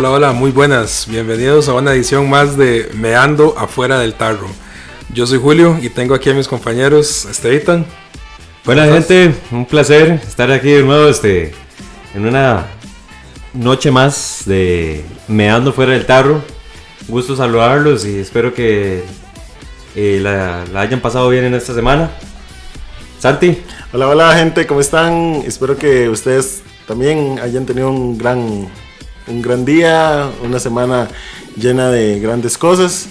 Hola, hola, muy buenas. Bienvenidos a una edición más de Meando afuera del tarro. Yo soy Julio y tengo aquí a mis compañeros Estevitan. Buena gente, un placer estar aquí de nuevo este, en una noche más de Meando fuera del tarro. Gusto saludarlos y espero que eh, la, la hayan pasado bien en esta semana. Santi. Hola, hola gente, ¿cómo están? Espero que ustedes también hayan tenido un gran un gran día, una semana llena de grandes cosas.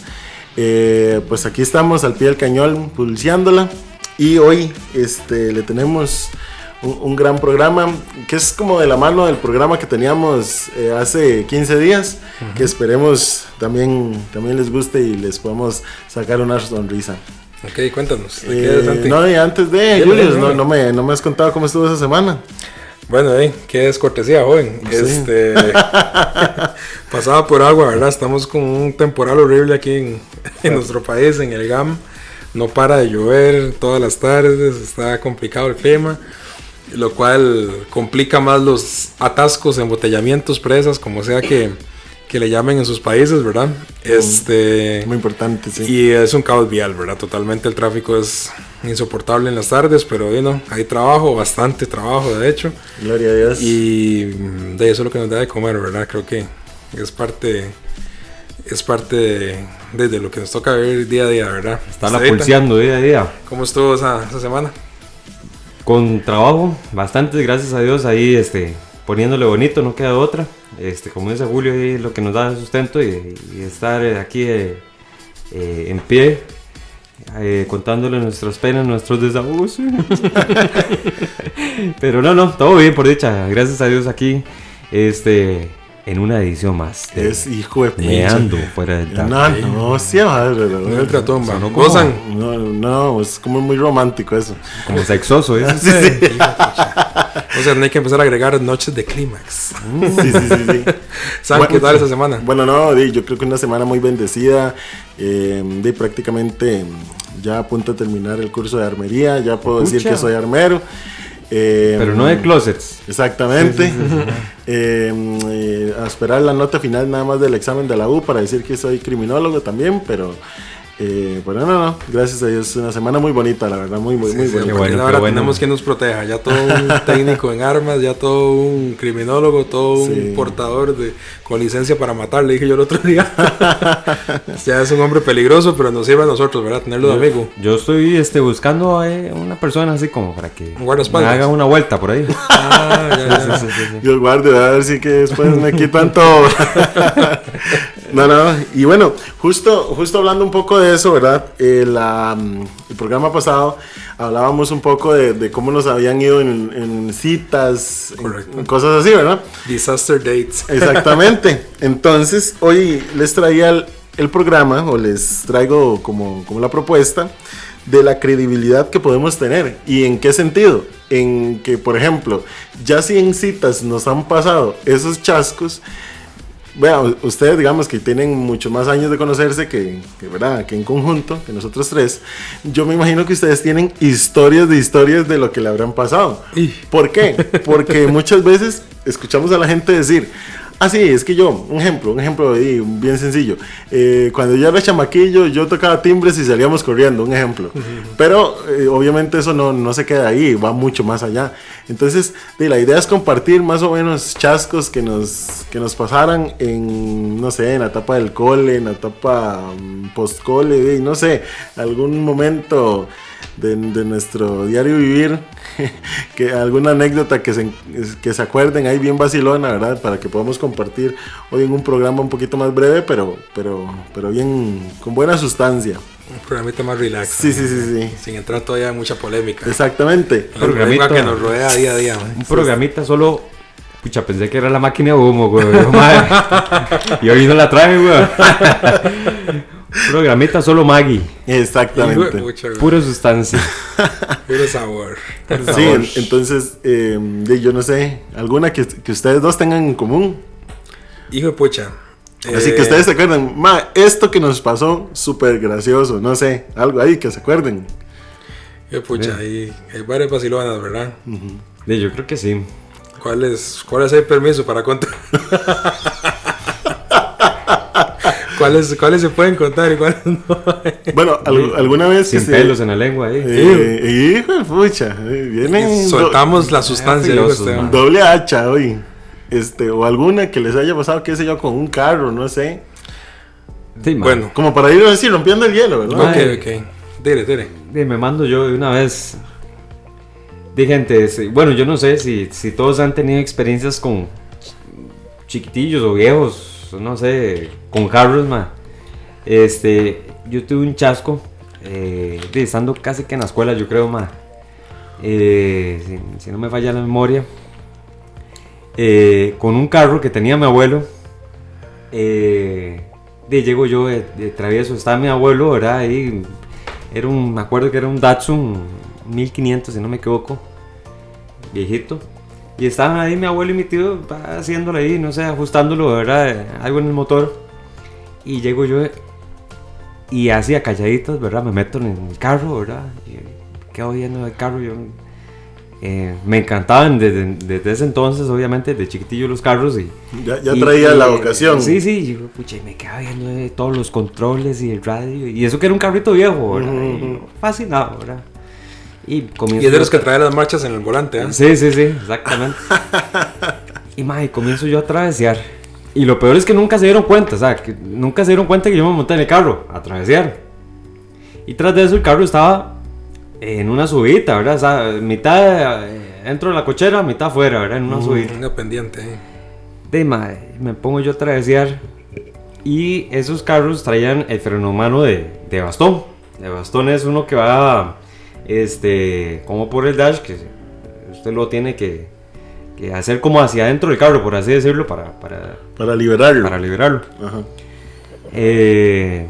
Eh, pues aquí estamos al pie del cañón pulseándola y hoy este, le tenemos un, un, gran programa que es como de la mano del programa que teníamos eh, hace 15 días, uh -huh. que esperemos también, también les guste y les podamos sacar una sonrisa. Ok, cuéntanos. Eh, no, y antes de, Julius, no, no, me, no me has contado cómo estuvo esa semana. Bueno, eh, qué descortesía, joven. Sí. Este, pasaba por agua, ¿verdad? Estamos con un temporal horrible aquí en, en, nuestro país, en el GAM. No para de llover todas las tardes, está complicado el clima, lo cual complica más los atascos, embotellamientos, presas, como sea que, que le llamen en sus países, ¿verdad? Este, Muy importante, sí. Y es un caos vial, ¿verdad? Totalmente el tráfico es insoportable en las tardes, pero bueno, hay trabajo, bastante trabajo, de hecho. Gloria a Dios. Y de eso es lo que nos da de comer, ¿verdad? Creo que es parte, es parte de, de, de lo que nos toca ver día a día, ¿verdad? Está la pulseando día a día. ¿Cómo estuvo esa, esa semana? Con trabajo, bastante, gracias a Dios, ahí este, poniéndole bonito, no queda otra. Este, como dice Julio, ahí lo que nos da sustento y, estar aquí eh, eh, en pie, eh, contándole nuestras penas, nuestros desahogos. Pero no, no, todo bien por dicha, gracias a Dios aquí. Este, en una edición más. De es hijo de Meando fuera del tarro. No, no, sí, madre. No, el tratón, no, no. No, no, es como muy romántico eso. Como sexoso, ¿eh? Sí, sí. O sea, no hay que empezar a agregar noches de clímax. Sí, sí, sí. sí. ¿Saben bueno, qué tal esa semana? Bueno, no, yo creo que una semana muy bendecida. Eh, de prácticamente ya a punto de terminar el curso de armería. Ya puedo Pucha. decir que soy armero. Eh, Pero no de closets. Exactamente. Sí, sí, sí, eh, eh, a esperar la nota final nada más del examen de la U para decir que soy criminólogo también, pero eh, bueno, no, no, gracias a Dios, una semana muy bonita, la verdad, muy, muy, muy sí, buena. Bueno, ahora bueno. tenemos que nos proteja, ya todo un técnico en armas, ya todo un criminólogo, todo sí. un portador de con licencia para matar, le dije yo el otro día. ya es un hombre peligroso, pero nos sirve a nosotros, ¿verdad? Tenerlo de amigo. Yo estoy este, buscando a una persona así como para que un me haga una vuelta por ahí. Ah, ya, ya. Sí, Dios guarde, a ver si que después me quitan todo. No, no, y bueno, justo, justo hablando un poco de eso, ¿verdad? El, um, el programa pasado hablábamos un poco de, de cómo nos habían ido en, en citas, en, en cosas así, ¿verdad? Disaster dates. Exactamente. Entonces, hoy les traía el, el programa, o les traigo como, como la propuesta de la credibilidad que podemos tener. ¿Y en qué sentido? En que, por ejemplo, ya si en citas nos han pasado esos chascos, bueno, ustedes digamos que tienen mucho más años de conocerse que, que, ¿verdad? que en conjunto, que nosotros tres, yo me imagino que ustedes tienen historias de historias de lo que le habrán pasado. ¿Por qué? Porque muchas veces escuchamos a la gente decir, Ah, sí, es que yo, un ejemplo, un ejemplo bien sencillo. Eh, cuando yo era chamaquillo, yo tocaba timbres y salíamos corriendo, un ejemplo. Uh -huh. Pero eh, obviamente eso no, no, se queda ahí, va mucho más allá. Entonces, de, la idea es compartir más o menos chascos que nos, que nos pasaran en, no sé, en la etapa del cole, en la etapa um, post-cole, no sé, algún momento de, de, nuestro diario vivir, que alguna anécdota que se, que se acuerden ahí bien vacilona, ¿verdad? Para que podamos compartir hoy en un programa un poquito más breve, pero, pero, pero bien, con buena sustancia. Un programita más relax. Sí, sí, sí, sí. Sin entrar todavía en mucha polémica. Exactamente. Un programita que nos rodea día a día. Un programita solo Pucha, pensé que era la máquina de humo, güey. y hoy no la trae, güey. Programita solo Maggie. Exactamente. Hijo de pucha, güey. Pura sustancia. Puro sabor. Sí, en- entonces, eh, de- yo no sé, alguna que, que ustedes dos tengan en común. Hijo de pucha. Así Eh, que ustedes se acuerdan, ma, esto que nos pasó, súper gracioso, no sé, algo ahí que se acuerden. Hijo de pucha, hay, hay varias vacilonas, ¿verdad? Sí, yo creo que sí. ¿Cuáles cuáles hay permiso para contar? ¿Cuáles, ¿Cuáles se pueden contar y cuáles no? Bueno, al- alguna vez que Sin se... pelos en la lengua ahí. Eh, hijo de pucha, eh, vienen Soltamos la sustancia, filosos, doble hacha hoy. Este, o alguna que les haya pasado, qué sé yo, con un carro, no sé. Sí, man. Bueno, Como para ir así rompiendo el hielo, ¿verdad? ok, ok. Dile, dile. Sí, me mando yo de una vez. De gente, bueno, yo no sé si, si todos han tenido experiencias con chiquitillos o viejos, no sé, con carros, ma. Este, yo tuve un chasco, eh, estando casi que en la escuela, yo creo, ma. Eh, si, no me falla la memoria, eh, con un carro que tenía mi abuelo. Eh, de llego yo de, de travieso, estaba mi abuelo, ¿verdad? Ahí, era un, me acuerdo que era un Datsun 1500, si no me equivoco, viejito. Y estaban ahí mi abuelo y mi tío haciéndolo ahí, no sé, ajustándolo, ¿verdad? Algo en el motor. Y llego yo y así a calladitas, ¿verdad? Me meto en el carro, ¿verdad? Y quedo viendo el carro. Yo, eh, me encantaban desde, desde ese entonces, obviamente, de chiquitillo los carros. Y, Ya, ya y- traía y- la vocación. Sí, sí, yo, pucha, y me quedaba viendo eh, todos los controles y el radio. Y eso que era un carrito viejo, ¿verdad? Ujú, Y yo, fascinado, ¿verdad? Y comienzo. Y es de los que trae las marchas en el volante, ¿eh? Sí, sí, sí, exactamente. y mae, comienzo yo a travesear. Y lo peor es que nunca se dieron cuenta, o sea, que nunca se dieron cuenta que yo me monté en el carro a travesear. Y tras de eso el carro estaba en una subida, ¿verdad? O sea, mitad eh, dentro de la cochera, mitad afuera, ¿verdad? En una subida. Una pendiente, ¿eh? De mae, me pongo yo a travesear. Y esos carros traían el freno mano de, de bastón. De bastón es uno que va, este, como por el dash, que usted lo tiene que, que hacer como hacia adentro del carro, por así decirlo, para, para, Para liberarlo. para liberarlo. Ajá. Eh,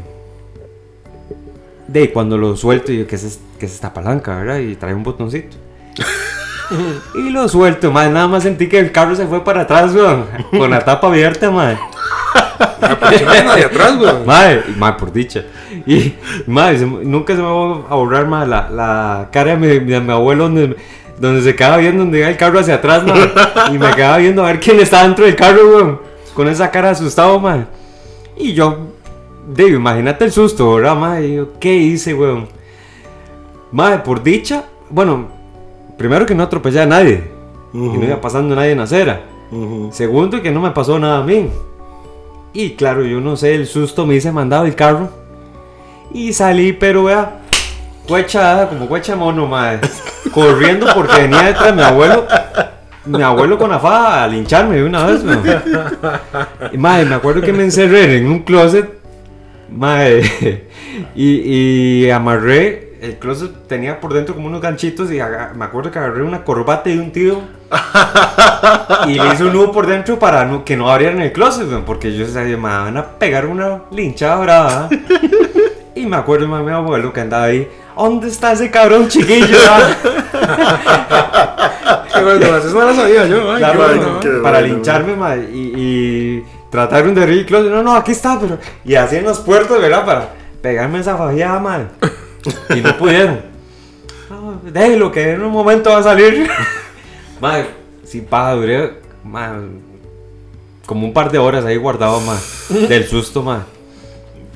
de cuando lo suelto, yo, ¿qué es, qué es esta palanca, verdad? Y trae un botoncito. y lo suelto, madre. Nada más sentí que el carro se fue para atrás, weón. Con la tapa abierta, madre. Nadie atrás, güey. Madre, madre, por dicha. Y, madre, se nunca se me va a borrar, madre, la, la cara de mi, de mi abuelo donde, donde se quedaba viendo donde iba el carro hacia atrás, madre. Y me quedaba viendo a ver quién estaba dentro del carro, weón. Con esa cara asustado, madre. Y yo, digo, imagínate el susto, ¿verdad, madre? Y yo, ¿qué hice, weón? Madre, por dicha, bueno, primero que no atropellé a nadie. Y no iba pasando nadie en la acera. Segundo, que no me pasó nada a mí. Y claro, yo no sé, el susto me hice mandado el carro. Y salí, pero vea, huecha, como huecha mono, madre. Corriendo porque venía detrás mi abuelo. Mi abuelo con la faja a lincharme de una vez, madre, me acuerdo que me encerré en un closet. Madre. Y, y amarré. El closet tenía por dentro como unos ganchitos y me acuerdo que agarré una corbata de un tío y le hice un nudo por dentro para no- que no abrieran el closet, porque yo sabía, me van a pegar una linchada brava. Y me acuerdo de mi abuelo que andaba ahí, ¿dónde está ese cabrón chiquillo? ah?" Qué bueno, eso no lo sabía yo. Ay, Claro, qué ay, bueno. qué para bueno, lincharme, y, y trataron de abrir el closet. No, no, aquí está, pero. Y así en los puertos, ¿verdad? Para pegarme esa fajeada, madre. Y no pudieron. No, déjelo, que en un momento va a salir. Madre, sin paja, duré. madre, como un par de horas ahí guardado, madre. Del susto, madre.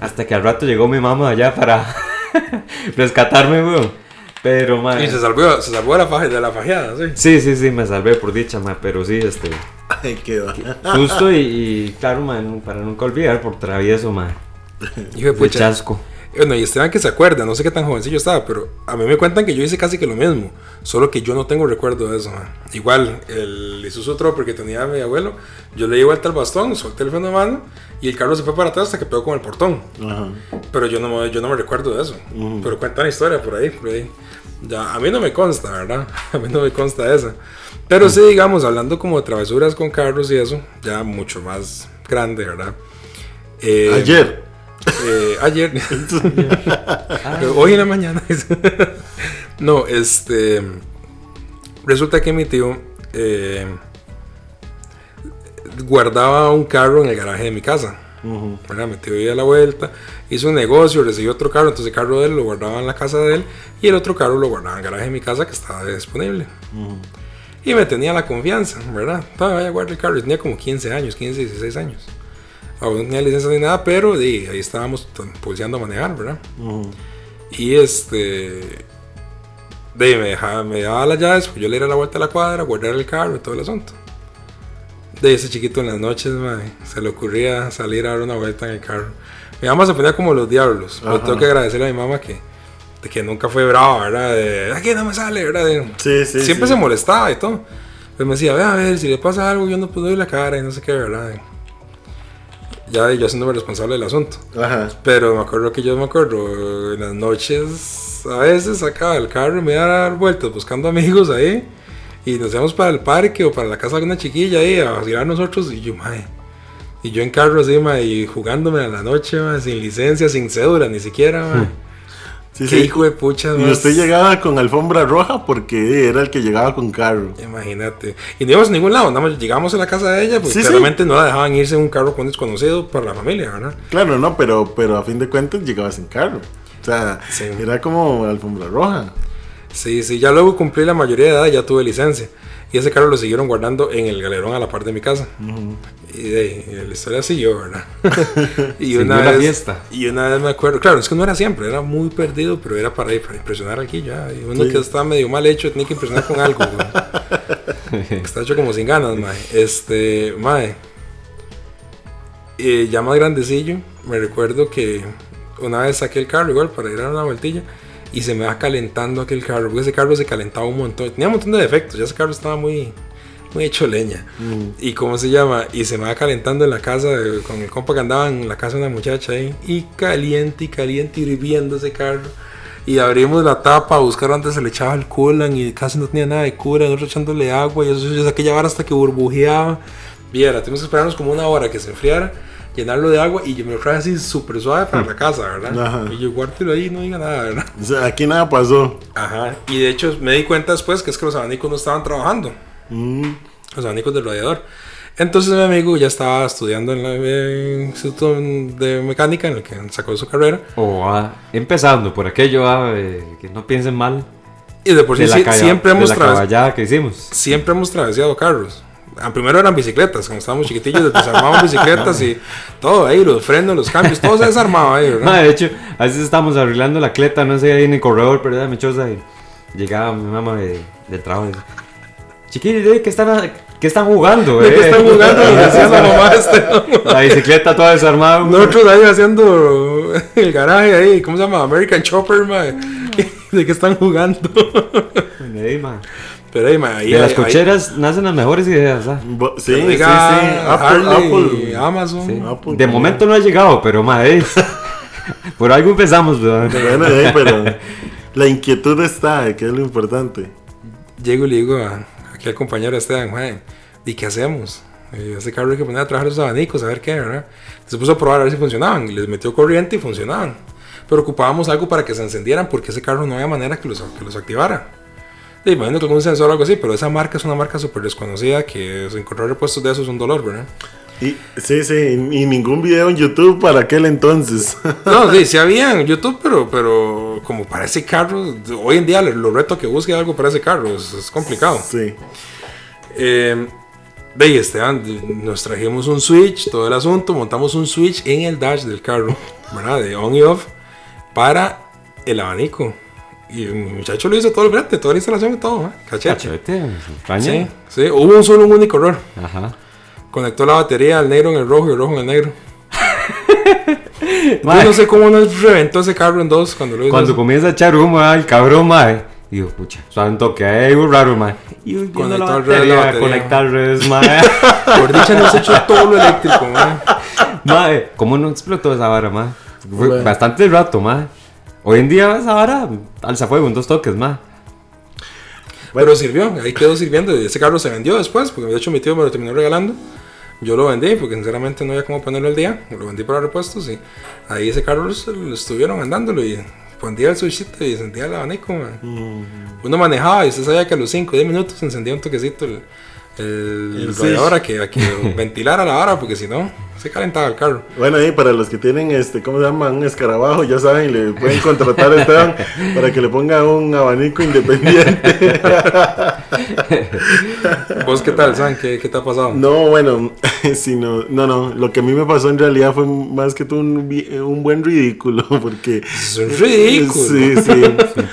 Hasta que al rato llegó mi mamá allá para rescatarme, weón. Pero, madre. Y se salvó, se salvó de la, faja, de la fajeada, sí. Sí, sí, sí, me salvé por dicha, ma, pero sí, este, Ay, qué va. susto y, y, claro, ma, nu- para nunca olvidar por travieso, ma, Hijo de chasco. Bueno, y Esteban que se acuerda, no sé qué tan jovencillo estaba, pero a mí me cuentan que yo hice casi que lo mismo, solo que yo no tengo recuerdo de eso. man. Igual, el Isuzu Tropper que tenía mi abuelo, yo le di vuelta al bastón, solté el freno de mano y el carro se fue para atrás hasta que pegó con el portón. Ajá. Pero yo no, me- yo no me recuerdo de eso. Pero cuentan la historia por ahí, por ahí. Ya, a mí no me consta, ¿verdad? A mí no me consta esa. Pero sí, digamos, hablando como de travesuras con carros y eso, ya mucho más grande, ¿verdad? Eh, Ayer. Eh, ayer. Hoy en la mañana. no, este. Resulta que mi tío eh, guardaba un carro en el garaje de mi casa. ¿verdad? Mi tío a la vuelta, hizo un negocio, recibió otro carro, entonces el carro de él lo guardaba en la casa de él y el otro carro lo guardaba en el garaje de mi casa que estaba disponible. Y me tenía la confianza, ¿verdad? Todavía guardar el carro, tenía como 15 años, 15, 16 años. Aún no tenía licencia ni nada, pero di, ahí estábamos pulseando a manejar, ¿verdad? Y este. De, me, dejaba, me daba las llaves, pues yo le iba a la vuelta a la cuadra, guardar el carro y todo el asunto. De ese chiquito en las noches, mae, se le ocurría salir a dar una vuelta en el carro. Mi mamá se ponía como los diablos. Pero tengo que agradecerle a mi mamá que, de que nunca fue brava, ¿verdad? De aquí no me sale, ¿verdad? De- Sí, sí. siempre sí. se molestaba y todo. Pues me decía, ve a ver, si le pasa algo, yo no puedo ir la cara y no sé qué, ¿verdad? Ya yo haciéndome responsable del asunto. Ajá. Pero me acuerdo que yo me acuerdo en las noches, a veces sacaba el carro y me iba a dar vueltas buscando amigos ahí. Y nos íbamos para el parque o para la casa de una chiquilla ahí a vacilar nosotros. Y yo, mae. Y yo en carro así, mae, y jugándome a la noche, mae, sin licencia, sin cédula, ni siquiera, mae. Sí, Qué sí. hijo de pucha, Y usted llegaba con alfombra roja porque era el que llegaba con carro. Imagínate. Y no íbamos a ningún lado, nada más llegamos a la casa de ella, porque Sí, claramente no la dejaban irse en un carro con desconocido para la familia, ¿verdad? Claro, no, pero, pero a fin de cuentas llegaba sin carro. O sea, era como alfombra roja. Sí, sí, ya luego cumplí la mayoría de edad, ya tuve licencia. Y ese carro lo siguieron guardando en el galerón a la par de mi casa. Y de la historia siguió, ¿verdad? y una vez, fiesta. Y una vez me acuerdo, claro, es que no era siempre, era muy perdido, pero era para, para impresionar aquí ya. Y uno Sí. que estaba medio mal hecho tenía que impresionar con algo, Está hecho como sin ganas, mae. Este, mae. Eh, ya más grandecillo, me recuerdo que una vez saqué el carro igual para ir a una vueltilla y se me va calentando aquel carro, porque ese carro se calentaba un montón, tenía un montón de defectos, ya ese carro estaba muy, muy hecho leña. Y cómo se llama, y se me va calentando en la casa de- con el compa que andaba en la casa de una muchacha ahí, y caliente y caliente, hirviendo ese carro. Y abrimos la tapa a buscar donde se le echaba el coolant y casi no tenía nada de cura, nosotros echándole agua y eso yo saqué llevar hasta que burbujeaba. Viera, tuvimos que esperarnos como una hora que se enfriara, llenarlo de agua y yo me lo traje así súper suave para la casa, ¿verdad? Ajá. Y yo guárdelo ahí y no diga nada, ¿verdad? O sea, aquí nada pasó. Ajá. Y de hecho me di cuenta después que es que los abanicos no estaban trabajando, Mm, los abanicos del radiador. Entonces mi amigo ya estaba estudiando en el eh, instituto de mecánica en el que sacó su carrera. O ah, empezando por aquello, ah, eh, que no piensen mal. Y de por sí de la sí- siempre de hemos la traves- caballada que hicimos. siempre hemos traveseado carros. Ah, Primero eran bicicletas, cuando estábamos chiquitillos desarmábamos bicicletas y todo ahí, los frenos, los cambios, todo se desarmaba ahí, ¿verdad? Ah, de hecho, a veces estábamos arreglando la cleta, no sé, ahí en el corredor, pero era mechosa. Y llegaba mi mamá de, del trabajo y decía, chiquillos, ¿eh? ¿qué están, qué están jugando? ¿De eh?" qué están jugando? Decía la mamá este. La bicicleta toda desarmada. Nosotros ahí haciendo el garaje ahí, ¿cómo se llama? American Chopper, mae. ¿De qué están jugando? Ey, ma. Pero ahí, ahí De las ahí- cocheras nacen las mejores ideas. ¿ah? sí, sí, sí. Apple, Apple. Amazon. Sí. Apple, De momento no ha llegado, pero ma, ey, por algo empezamos, eh, pero la inquietud está, que es lo importante. Llego y le digo a aquí al compañero Esteban, ¿y qué hacemos? Ese carro hay que poner a trabajar los abanicos, a ver qué, ¿verdad? Se puso a probar a ver si funcionaban. Y les metió corriente y funcionaban. Pero ocupábamos algo para que se encendieran porque ese carro no había manera que los, que los activara. Y imagino que algún sensor o algo así, pero esa marca es una marca súper desconocida que encontrar repuestos de eso es un dolor, ¿verdad? Y, sí, sí, y ningún video en YouTube para aquel entonces. No, sí, sí había en YouTube, pero, pero como para ese carro, hoy en día lo reto que busque algo para ese carro es, es complicado. sí. Eh, de ahí, Esteban, nos trajimos un switch, todo el asunto, montamos un switch en el dash del carro, ¿verdad? De on y off para el abanico. Y el muchacho lo hizo todo el frente, toda la instalación y todo, ¿eh? Cachete. Cachete, España. Sí, sí, hubo un solo un único error. Ajá. Conectó la batería al negro en el rojo y el rojo en el negro. Yo no sé cómo nos reventó ese carro en dos cuando lo hizo. Cuando comienza a echar humo, el cabrón, mae. Y yo, pucha, santo que hay algo raro, mae. Y la al revés batería, la batería. conectar redes, mae. Por dicha nos echó todo lo eléctrico, man. mae, ¿cómo no explotó esa vara? Fue Bueno. bastante rato, mae. Hoy en día esa vara alza fuego en dos toques, mae. Pero sirvió, ahí quedó sirviendo. Y ese carro se vendió después, porque de hecho mi tío me lo terminó regalando. Yo lo vendí porque sinceramente no había cómo ponerlo al día. Lo vendí para repuestos y ahí ese carro lo, lo estuvieron andándolo y ponía el switchito y sentía el abanico. man. Uno manejaba y usted sabía que a los 5 o 10 minutos encendía un toquecito el, el, El radiador a que, a que ventilara la vara porque si no se calentaba el carro. Bueno, y para los que tienen, este, ¿cómo se llama? Un escarabajo, ya saben, le pueden contratar a Esteban para que le ponga un abanico independiente. ¿Vos qué tal, San? ¿Qué, qué te ha pasado? No, bueno, sino, no, no, lo que a mí me pasó en realidad fue más que todo un, un buen ridículo, porque... Es ridículo. Sí,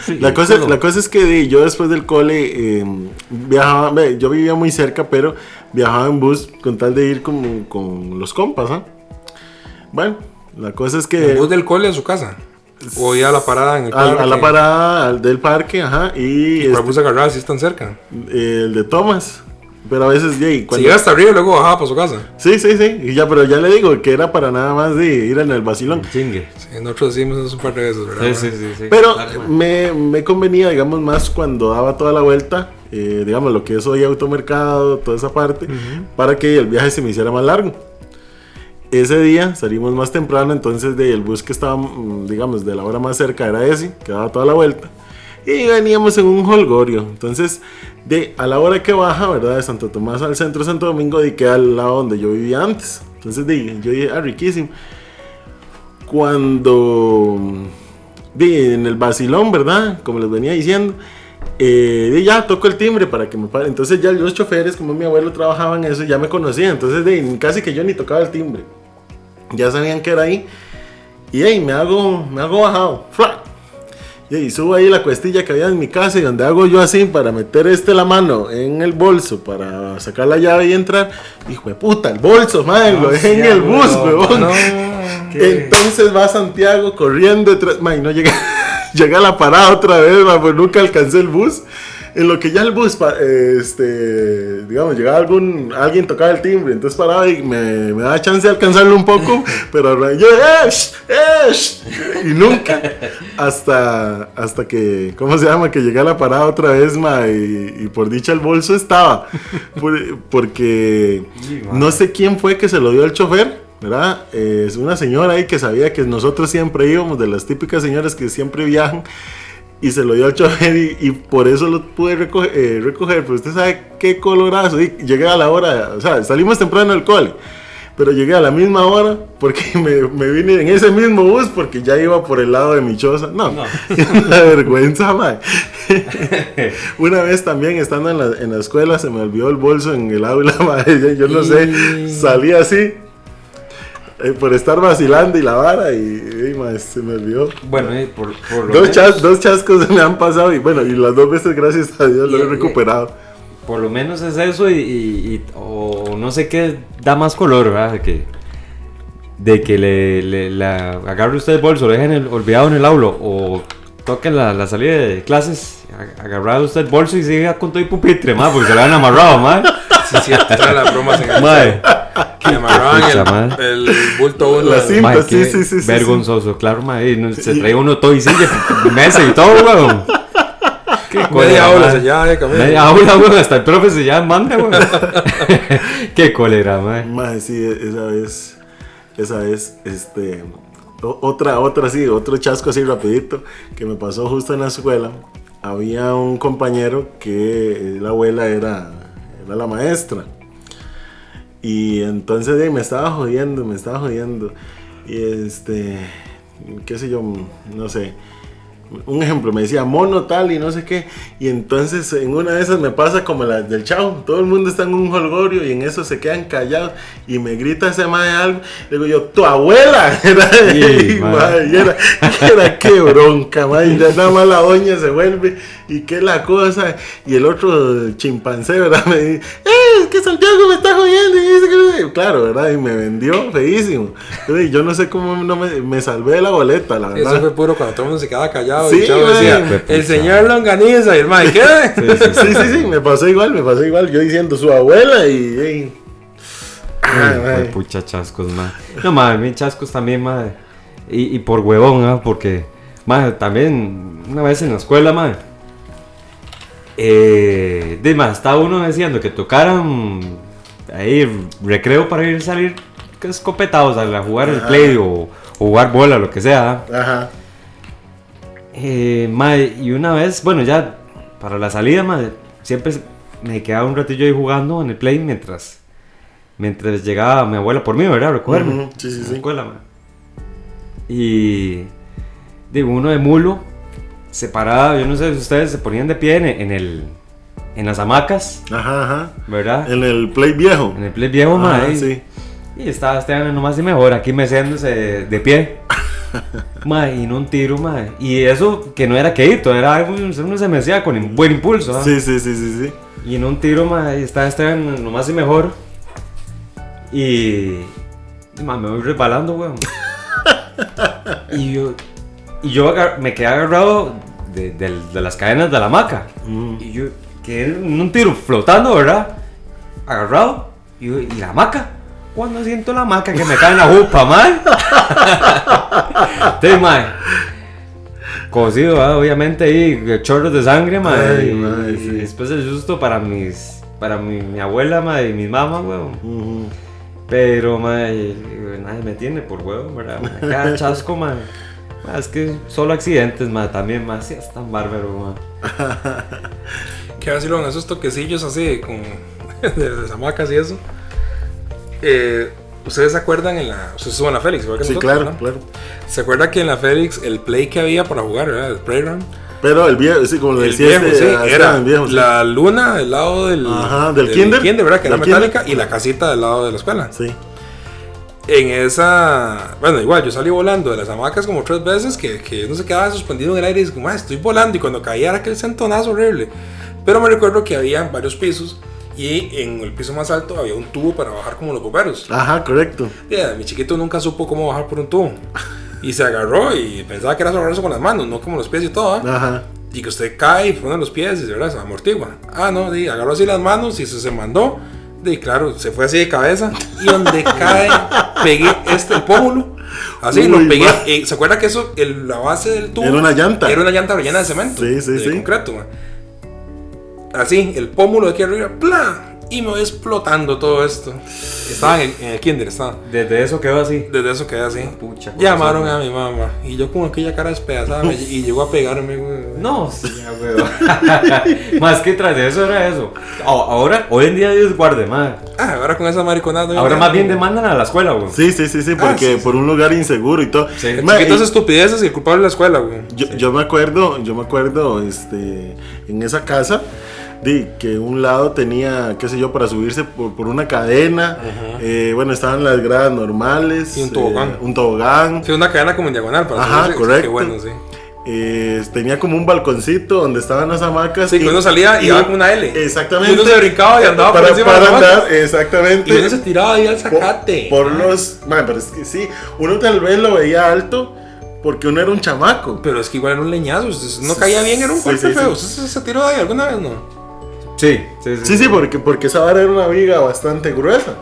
sí. La cosa, la cosa es que yo después del cole eh, viajaba, yo vivía muy cerca, pero viajaba en bus con tal de ir con, con los compas, ¿ah? Bueno, la cosa es que... ¿El bus del cole a su casa? ¿O ya a la parada en el A, parque? a la parada al- del parque, ajá, y ¿Cuál este, bus agarraba si están cerca? el de Thomas. Pero a veces, yeah, y Si cuando- llega hasta arriba y luego bajaba para su casa. Sí, sí, sí. Y ya, pero ya le digo que era para nada más de ir en el vacilón. Chingue. Sí, nosotros hicimos eso un par de veces, ¿verdad? Sí, sí, sí, sí. Pero Claro, me, me convenía, digamos, más cuando daba toda la vuelta, eh, digamos, lo que es hoy automercado, toda esa parte, para que el viaje se me hiciera más largo. Ese día salimos más temprano, entonces de, el bus que estaba, mm, digamos, de la hora más cerca era ese, que daba toda la vuelta. Y veníamos en un holgorio. Entonces, de a la hora que baja, ¿verdad? De Santo Tomás al centro de Santo Domingo, de que al lado donde yo vivía antes. Entonces, de, yo dije, ah, riquísimo. Cuando vi en el vacilón, ¿verdad? Como les venía diciendo, eh, di, ya toco el timbre para que me pare. Entonces, ya los choferes, como mi abuelo trabajaba en eso, ya me conocían. Entonces, di, casi que yo ni tocaba el timbre. Ya sabían que era ahí. Y ahí me hago, me hago bajado. ¡Fla! Y ahí subo ahí la cuestilla que había en mi casa y donde hago yo así para meter este la mano en el bolso para sacar la llave y entrar. Hijo de puta, el bolso, madre, lo dejé en el bus, huevón. No, Entonces va Santiago corriendo detrás. Man, no llega, llega a la parada otra vez, man, pues nunca alcancé el bus. En lo que ya el bus, este, digamos, llegaba algún, alguien tocaba el timbre, entonces paraba y me, me daba chance de alcanzarlo un poco, pero yo, ¡eh! ¡eh! sh", y nunca, hasta, hasta que, ¿cómo se llama? Que llegué a la parada otra vez, ma, y, y por dicha el bolso estaba, Por- porque no sé quién fue que se lo dio al chofer, ¿verdad? Es una señora ahí que sabía que nosotros siempre íbamos, de las típicas señoras que siempre viajan, y se lo dio al chofer y, y por eso lo pude recoger, eh, recoger, pero usted sabe qué colorazo, y llegué a la hora, o sea, salimos temprano del cole. Pero llegué a la misma hora porque me, me vine en ese mismo bus porque ya iba por el lado de mi choza. No, la vergüenza, mae. Una vez también estando en la, en la escuela se me olvidó el bolso en el aula, mae. Yo no sé, salí así eh, por estar vacilando y la vara y, se me olvidó. Bueno, y por, por lo Dos, chas- dos chascos me han pasado y bueno, y las dos veces gracias a Dios lo he recuperado. Por lo menos es eso y, o no sé qué da más color, ¿verdad? De que, de que le, le- la, agarre usted el bolso, lo dejen olvidado en el aula o toque la, la salida de clases, agarrar usted el bolso y siga con todo el pupitre, más porque se lo han amarrado, más. sí, sí, todas las bromas en el Madre, que amarraban Pucha, el, el bulto uno. La cinta, madre, sí, sí, sí, sí, vergonzoso, claro, madre, y no- se Sí. traía uno todo y silla, mesa y todo, weón. Qué Media cólera, aula madre. se ya camino. Media aula, weón, hasta el profe se ya manda, weón. Qué cólera, madre. Mae, sí, esa vez, esa vez, este, otra, otra, sí, otro chasco así rapidito que me pasó justo en la escuela. Había un compañero que la abuela era, era la maestra. Y entonces me estaba jodiendo, me estaba jodiendo. Y este, qué sé yo, no sé. Un ejemplo, me decía mono tal y no sé qué. Y entonces en una de esas me pasa como la del chavo. Todo el mundo está en un holgorio y en eso se quedan callados. Y me grita ese mae algo. Le digo yo, tu abuela. Era, Sí, y, era, qué bronca, mae. Y ya nada más la doña se vuelve. Y qué la cosa. Y el otro chimpancé, ¿verdad? Me dice, ¡eh! Es que Santiago me está jodiendo. Y dice que- Claro, ¿verdad? Y me vendió feísimo. Yo no sé cómo no me, me salvé de la boleta, la verdad. Eso fue puro cuando todo el mundo se quedaba callado. Sí, y mae. decía, el señor longaniza. Y el mae, ¿qué? Sí, sí, sí, me pasó igual, me pasó igual. Yo diciendo su abuela y. y- Ay, pucha chascos, madre. No, madre, mi chascos también, madre. Y, y por huevón, ¿ah? Porque, madre, también una vez en la escuela, madre. Eh, de más, estaba uno diciendo que tocaran ahí recreo para ir a salir escopetados a jugar el play o, o jugar bola, lo que sea. Ajá. Eh, mae, y una vez, bueno, ya para la salida, mae, siempre me quedaba un ratillo ahí jugando en el play mientras mientras llegaba mi abuela por mí, ¿verdad? A recogerme. Ujú, sí, sí, sí. escuela, mae. Y digo, uno de mulo se paraba, yo no sé si ustedes se ponían de pie en, en el en las hamacas, Ajá, ajá. ¿verdad? En el play viejo. En el play viejo, mae. sí. Y estaba Esteban nomás y mejor, aquí meciéndose de, pie. mae, y no un tiro, mae. Y eso que no era quedito, era algo, uno se mecía con buen impulso. ¿ah? Sí, sí, sí, sí, sí. Y en un tiro, y estaba Esteban nomás y mejor. Y. me voy resbalando, weón. y yo. Y yo me quedé agarrado de, las cadenas de la hamaca. Mm. Y yo quedé en un tiro flotando, ¿verdad? Agarrado. Y, yo, ¿y la hamaca? Cuando siento la hamaca que me cae en la jupa. Entonces, mae. Cocido, obviamente ahí, chorros de sangre. Ay, y, y después el susto para mis. Para mi, mi abuela, mae, y mi mamá, weón. Pero, mae, nadie me tiene por huevo, ¿verdad? Cada chasco, mae. Mae, Es que solo accidentes, mae, también, mae. Sí, es tan bárbaro, mae. ¿Qué vacilón? Esos toquecillos así, con de las hamacas y eso. Eh, ¿Ustedes se acuerdan en la. Ustedes estuvo en la Félix, igual que Sí, nosotros, claro, ¿no? claro. ¿Se acuerda que en la Félix el play que había para jugar, ¿verdad? El playground. Pero el viejo, sí, como lo El decía viejo, este, sí, ah, era Esteban, viejo, sí. la luna del lado del, Ajá, del kinder. ¿verdad? Que era Del kinder. metálica y la casita del lado de la escuela. Sí. En esa, bueno, igual yo salí volando de las hamacas como tres veces que, que uno se quedaba suspendido en el aire y dice, "Ah, estoy volando y cuando caía era aquel sentonazo horrible. Pero me recuerdo que había varios pisos y en el piso más alto había un tubo para bajar como los bomberos. Ajá, correcto. Ya, mi chiquito nunca supo cómo bajar por un tubo. Y se agarró y pensaba que era solo agarrarse con las manos, no como los pies y todo. ¿ah? Ajá. Y que usted cae y pone los pies y ¿verdad? se amortigua. Ah, no, di, agarró así las manos y se, se mandó. Y claro, se fue así de cabeza. Y donde cae, pegué este, el pómulo. Así, Uy, lo pegué. eh, ¿Se acuerda que eso, el- la base del tubo? Era una llanta. Era una llanta rellena de cemento. Sí, sí, de sí. concreto, man. Así, el pómulo de aquí arriba, ¡plá! Y me voy explotando todo esto. Estaba en el, en el kinder, estaba. Desde eso quedó así. Desde eso quedé así. Pucha, Llamaron a mi mamá. Y yo con aquella cara despedazada me- y llegó a pegarme, güey. No, sí. Más que tras de eso era eso. Ahora, hoy en día Dios guarde, mae. Ah, ahora con esa mariconada. Ahora más bien demandan a la escuela, weón. Sí, sí, sí, sí, porque Ah, sí, por un lugar inseguro y todo. Sí. Ma, y- estupideces y el culpable de la escuela, güey. yo, yo me acuerdo, yo me acuerdo, este, en esa casa, di, que un lado tenía, qué sé yo, para subirse por, por una cadena. eh, bueno, estaban las gradas normales. Y un tobogán. eh, un tobogán. Sí, una cadena como en diagonal para Ajá, subirse. correcto. Qué bueno, sí. eh, tenía como un balconcito donde estaban las hamacas. Sí, que uno salía y daba como una L. Exactamente. Y uno se brincaba y andaba para, por encima para de andar, exactamente. Y uno se tiraba ahí al por, zacate. por los. Man, pero es que sí, uno tal vez lo veía alto porque uno era un chamaco. Pero es que igual era un leñazo. No caía bien, era un Sí, golpe sí, feo. sí. ¿Usted se, se tiró de ahí alguna vez, no? Sí, sí, sí. Sí, sí, porque, porque esa vara era una viga bastante gruesa.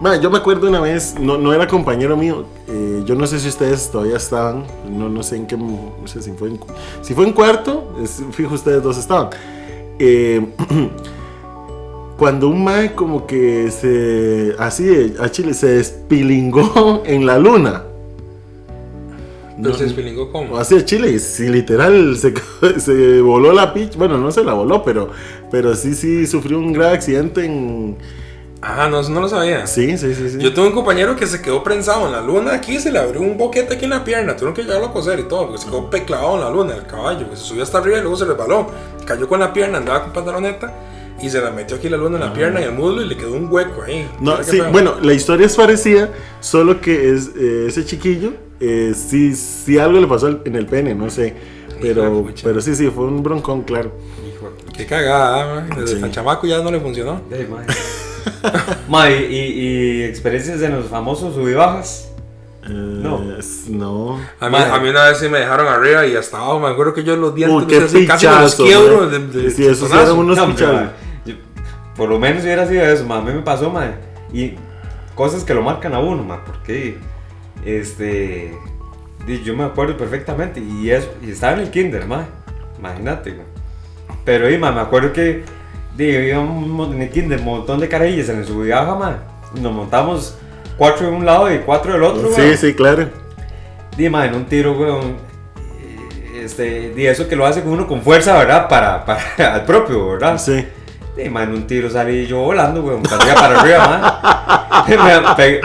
Man, yo me acuerdo una vez, no, no era compañero mío, eh, yo no sé si ustedes todavía estaban, no, no sé en qué, no sé si fue en, si fue en cuarto, es- fijo ustedes dos estaban. Eh, cuando un mae como que se, así, a Chile, se despilingó en la luna. Pero No, se despilingó como. así Chile, sí, literal, se, se voló la pitch. Bueno, no se la voló, pero, pero sí, sí, sufrió un grave accidente en... Ah, no, no lo sabía. Sí, sí, sí, sí. Yo tuve un compañero que se quedó prensado en la luna aquí, se le abrió un boquete aquí en la pierna, tuvieron que llevarlo a coser y todo, porque se quedó pe- clavado en la luna, el caballo, que se subió hasta arriba y luego se resbaló, cayó con la pierna, andaba con pantaloneta y se la metió aquí la luna en la pierna y el muslo y le quedó un hueco ahí. No, ¿Sabe qué sí, bueno, la historia es parecida, solo que es, eh, ese chiquillo, eh, sí, sí algo le pasó en el pene, no sé. Pero, Hijo pero sí, sí, fue un broncón, claro. Hijo Qué cagada, man. desde Sí. tan chamaco ya no le funcionó. Ey, mae. Mae, y, y experiencias en los famosos subibajas. Eh, No. no. A mí, a mí una vez sí me dejaron arriba y hasta abajo, me acuerdo que yo los dientes hacía así, casi me los pichazo, quiebro man. de, de- Sí, esos eran unos No, por lo menos hubiera sido eso, mae. A mí me pasó, mae. Y cosas que lo marcan a uno, mae. Porque, este. Yo me acuerdo perfectamente. Y, eso, y estaba en el kinder, mae. Imagínate. Pero, y, mae, me acuerdo que un montón de kinder, un montón de carajillas en el ma. y Nos montamos cuatro de un lado y cuatro del otro, Sí, sí, claro. Di, ma, en un tiro, weón. eh, Este, di, eso que lo hace uno con fuerza, ¿verdad? Para, para al propio, ¿verdad? Sí. Y man, en un tiro salí yo volando, weón, para arriba, para arriba, man. Me pegué-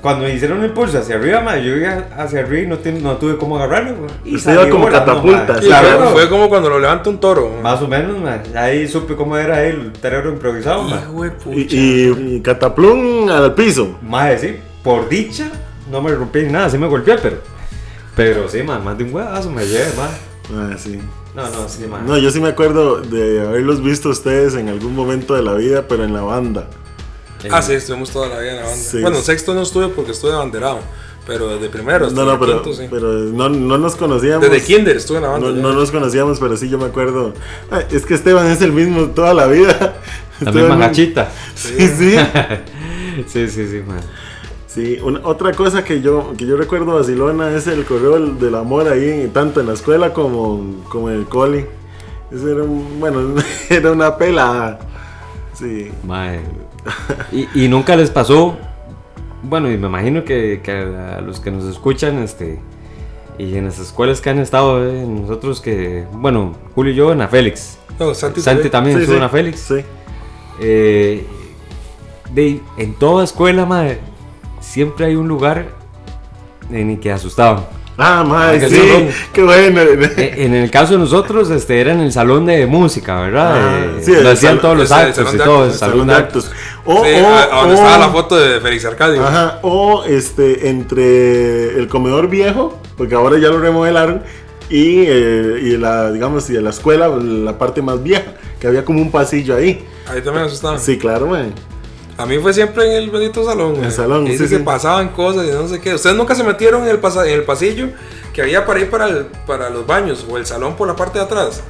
Cuando me hicieron un impulso hacia arriba, man, yo iba hacia arriba y no, ten- no tuve cómo agarrarlo, weón. Y Usted salí iba como volando, catapulta, Claro, fue, fue como cuando lo levanta un toro. Más o menos, man. Ahí supe cómo era el terreno improvisado, pucha. Y, y, y cataplum al piso. Más sí, por dicha, no me rompí ni nada, sí me golpeé, pero. Pero sí, man, más de un huevazo me llevé, man. Ah, sí. No, no, sí, man. No, yo sí me acuerdo de haberlos visto ustedes en algún momento de la vida, pero en la banda. Ah, sí, estuvimos toda la vida en la banda. Sí. Bueno, en sexto no estuve porque estuve abanderado. Pero desde primero hasta No, no, pero, quinto, sí. pero no, no nos conocíamos. Desde kinder estuve en la banda. No, nos conocíamos, pero sí yo me acuerdo. Ah, es que Esteban es el mismo toda la vida. La misma gachita. Sí, sí. Sí, sí, sí, man. Sí, una- otra cosa que yo, que yo recuerdo vacilona es el correo del, amor ahí, tanto en la escuela como, como en el coli. Eso era un, bueno, era una pelada. Sí. Mae. Y, y nunca les pasó, bueno, y me imagino que, que a los que nos escuchan, este, y en las escuelas que han estado, eh, nosotros que, bueno, Julio y yo en la Félix. No, Santi, Santi también Sí, estuvo sí. en la Félix. Sí. Eh, de, en toda escuela, mae, siempre hay un lugar en el que asustaban. Ah, madre, que sí, salón. qué bueno. Eh, En el caso de nosotros, este, era en el salón de música, ¿verdad? Ah, Eh, sí, lo hacían salón- todos los actos salón y todo, el Salón de actos. O, Sí, o- donde o- estaba la foto de Félix Arcadio. Ajá, o este, entre el comedor viejo, porque ahora ya lo remodelaron, y, eh, y la, digamos, y de la escuela, la parte más vieja, que había como un pasillo ahí. Ahí también asustaban. Sí, claro, man. A mí fue siempre en el bendito salón. En el salón, Y dice sí, que sí. pasaban cosas y no sé qué. Ustedes nunca se metieron en el, pasa- en el pasillo que había para ir para, el- para los baños o el salón por la parte de atrás.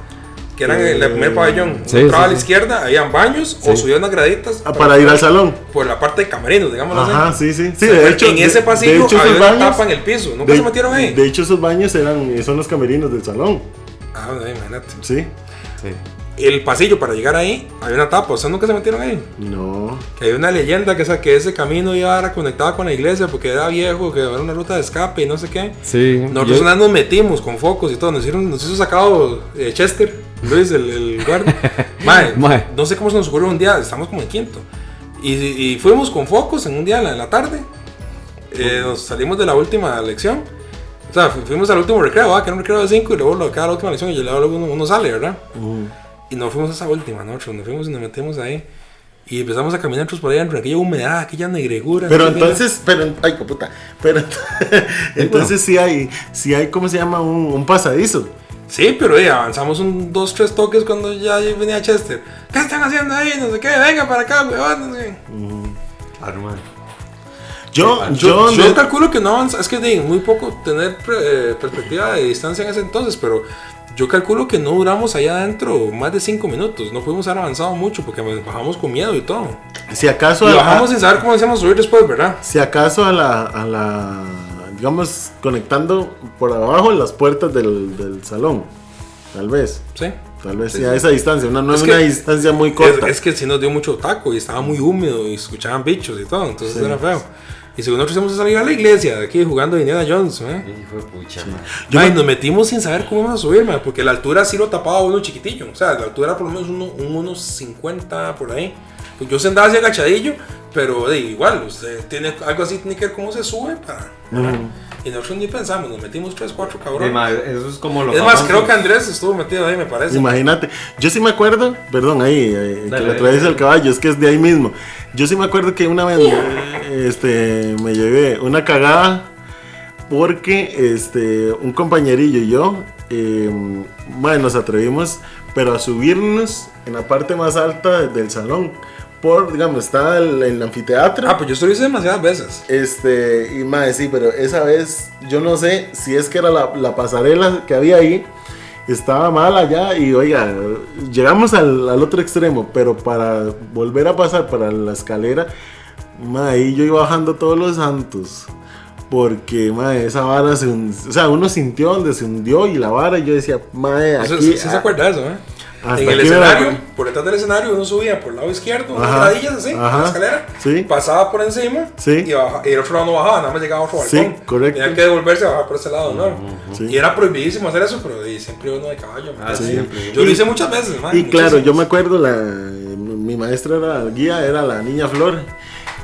Que eran en el primer pabellón. Sí, entraba sí, a la sí. izquierda, habían baños o Sí. subían unas graditas. Ah, para ir al salón. Por la parte de camerinos, digámoslo así. Ajá, sí, sí. Sí, O sea, de hecho. en ese pasillo de hecho, había una baños- tapa en el piso. ¿Nunca de- se metieron ahí? De hecho, esos baños eran, son los camerinos del salón. Ah, no, imagínate. Sí. Sí. El pasillo para llegar ahí, había una tapa. ¿Ustedes nunca se metieron ahí? No. Que hay una leyenda que, esa, que ese camino iba a conectado con la iglesia porque era viejo, que era una ruta de escape y no sé qué. Sí, Nosotros yo- nos metimos con focos y todo, nos, hicieron, nos hizo sacado eh, Chester, Luis, el, el guardia. Mae, Mae. no sé cómo se nos ocurrió un día, estamos como en quinto. Y, y fuimos con focos en un día en la, en la tarde. Eh, nos salimos de la última lección. O sea, fu- fuimos al último recreo, ¿va? que era un recreo de 5 y luego la última lección y luego uno, uno sale, ¿verdad? Y nos fuimos a esa última, nosotros nos fuimos y nos metimos ahí. Y empezamos a caminar por ahí entre aquella humedad, aquella negregura. Pero aquella- entonces, pero, ay, puta. Pero entonces sí hay, sí hay, ¿cómo se llama? Un, un pasadizo. Sí, pero eh, avanzamos un dos, tres toques cuando ya venía Chester. ¿Qué están haciendo ahí? No sé qué, venga para acá, weón. no sé. Claro, man. Yo, Yo, yo, yo calculo que no avanza, es que de muy poco tener eh, perspectiva de distancia en ese entonces, pero yo calculo que no duramos allá adentro más de cinco minutos. No pudimos haber avanzado mucho porque nos bajamos con miedo y todo. si acaso, Y bajamos sin saber cómo decíamos subir después, ¿verdad? si acaso a la, a la, digamos, conectando por abajo las puertas del, del salón. Tal vez. Sí. Tal vez Sí, a esa distancia. Una, no Es es que- una distancia muy Es, corta. es que sí nos dio mucho taco y estaba muy húmedo y escuchaban bichos y todo, entonces Sí. era feo. Y según nosotros íbamos a salir a la iglesia de aquí jugando Indiana Jones, ¿eh? Hijo de pucha, man. Yo Mae, me- nos metimos sin saber cómo íbamos a subir, mae, porque la altura sí lo tapaba uno chiquitillo. O sea, la altura era por lo menos uno, un unos 50 por ahí. Pues yo se andaba así agachadillo, pero de igual, usted tiene algo así, tiene que ver cómo se sube para. Y nosotros ni pensamos, nos metimos 3, 4 Sí, cabrones. man, eso es como lo es más, creo que Andrés estuvo metido ahí, me parece. Imagínate, yo sí me acuerdo, perdón, ahí, eh, que Dale, le dale. traes el caballo, es que es de ahí mismo. Yo sí me acuerdo que una vez este, me llevé una cagada porque este, un compañerillo y yo, eh, bueno, nos atrevimos, pero a subirnos en la parte más alta del salón. Por, digamos, está el, el anfiteatro. Ah, pues yo hice demasiadas veces. Este, y más, sí, pero esa vez yo no sé si es que era la, la pasarela que había ahí, estaba mal allá y oiga, llegamos al, al otro extremo, pero para volver a pasar para la escalera, ma, ahí yo iba bajando todos los santos. Porque, ma, esa vara se hundió, o sea, uno sintió donde se hundió y la vara, y yo decía, ma, Eso- aquí, sí se acuerda de eso, ¿eh? Hasta en el la escenario, acuerdo. por detrás del escenario, uno subía por el lado izquierdo, unas Ajá, gradillas así, ajá, una escalera, sí. pasaba por encima Sí. y, baja- y el otro lado no bajaba, nada más llegaba a otro Sí, balcón. correcto. Tenía que devolverse a bajar por ese lado, ¿no? Sí. Y era prohibidísimo hacer eso, pero y siempre uno de caballo. Ah, sí. Yo lo hice muchas veces, man, Y claro, muchísimas. yo me acuerdo, la, mi maestra era guía, era la niña Flor.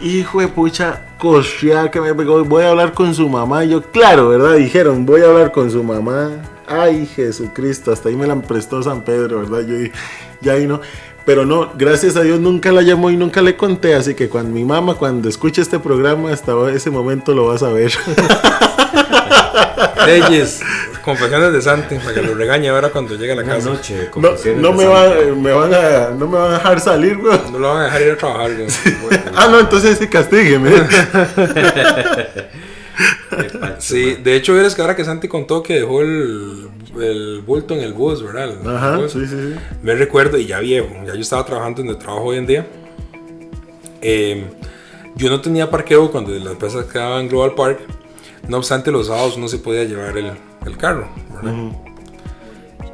Hijo de pucha, costear que me pegó. Voy a hablar con su mamá. Y yo, claro, ¿verdad? Dijeron, voy a hablar con su mamá. Ay, Jesucristo, hasta ahí me la prestó San Pedro, ¿verdad? Yo dije, ya ahí no. Pero no, gracias a Dios nunca la llamó y nunca le conté. Así que cuando mi mamá, cuando escuche este programa, hasta ese momento lo vas a ver. Leyes, confesiones de Santi, para que lo regañe ahora cuando llegue a la Una casa. noche No, no me, va- me van a, no me van a dejar salir, güey. No lo van a dejar ir a trabajar, güey. Ah, no, entonces sí castígueme. Sí, de hecho, eres que ahora que Santi contó que dejó el, el bulto en el bus, ¿verdad? El- el Ajá, bus. sí, sí, sí. Me recuerdo, y ya viejo, ya yo estaba trabajando donde trabajo hoy en día. Eh, yo no tenía parqueo cuando la empresa quedaba en Global Park. No obstante, los sábados no se podía llevar el, el carro, ¿verdad?